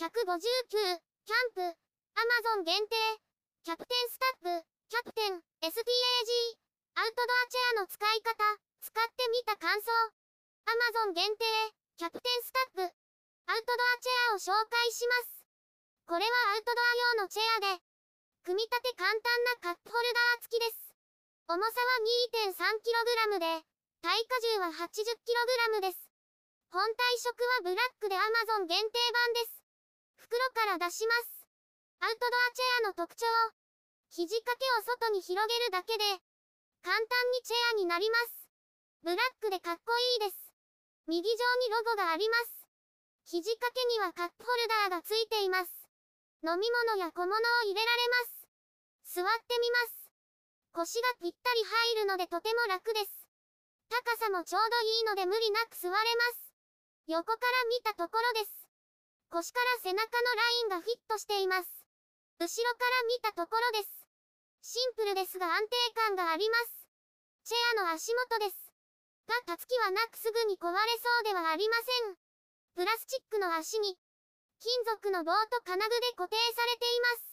159、キャンプ、アマゾン限定、キャプテンスタッフ、キャプテン、STAG、アウトドアチェアの使い方、使ってみた感想、アマゾン限定、キャプテンスタッフ、アウトドアチェアを紹介します。これはアウトドア用のチェアで、組み立て簡単なカップホルダー付きです。重さは 2.3kg で、耐荷重は 80kg です。本体色はブラックで Amazon 限定版です。袋から出します。アウトドアチェアの特徴。肘掛けを外に広げるだけで、簡単にチェアになります。ブラックでかっこいいです。右上にロゴがあります。肘掛けにはカップホルダーがついています。飲み物や小物を入れられます。座ってみます。腰がぴったり入るのでとても楽です。高さもちょうどいいので無理なく座れます。横から見たところです。腰から背中のラインがフィットしています。後ろから見たところです。シンプルですが安定感があります。チェアの足元です。が、たつきはなくすぐに壊れそうではありません。プラスチックの足に、金属の棒と金具で固定されています。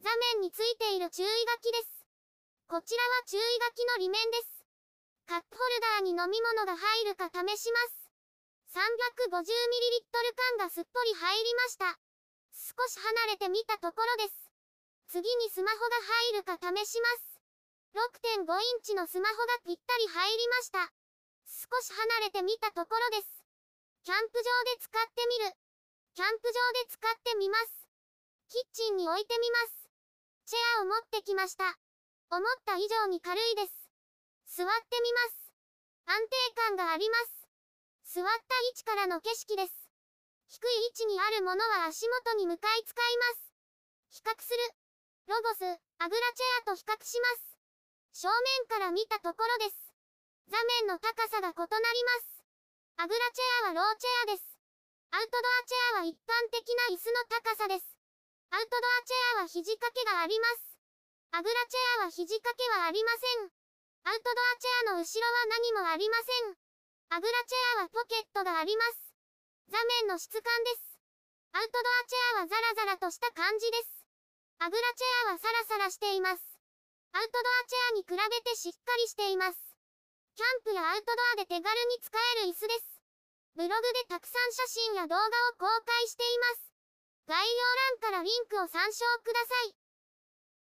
座面についている注意書きです。こちらは注意書きの裏面です。カップホルダーに飲み物が入るか試します。350ml 缶がすっぽり入りました。少し離れてみたところです。次にスマホが入るか試します。6.5インチのスマホがぴったり入りました。少し離れてみたところです。キャンプ場で使ってみる。キャンプ場で使ってみます。キッチンに置いてみます。チェアを持ってきました。思った以上に軽いです。座ってみます。安定感があります。座った位置からの景色です。低い位置にあるものは足元に向かい使います。比較する。ロゴス、アグラチェアと比較します。正面から見たところです。座面の高さが異なります。アグラチェアはローチェアです。アウトドアチェアは一般的な椅子の高さです。アウトドアチェアは肘掛けがあります。アグラチェアは肘掛けはありません。アウトドアチェアの後ろは何もありません。アグラチェアはポケットがあります。座面の質感です。アウトドアチェアはザラザラとした感じです。アグラチェアはサラサラしています。アウトドアチェアに比べてしっかりしています。キャンプやアウトドアで手軽に使える椅子です。ブログでたくさん写真や動画を公開しています。概要欄からリンクを参照ください。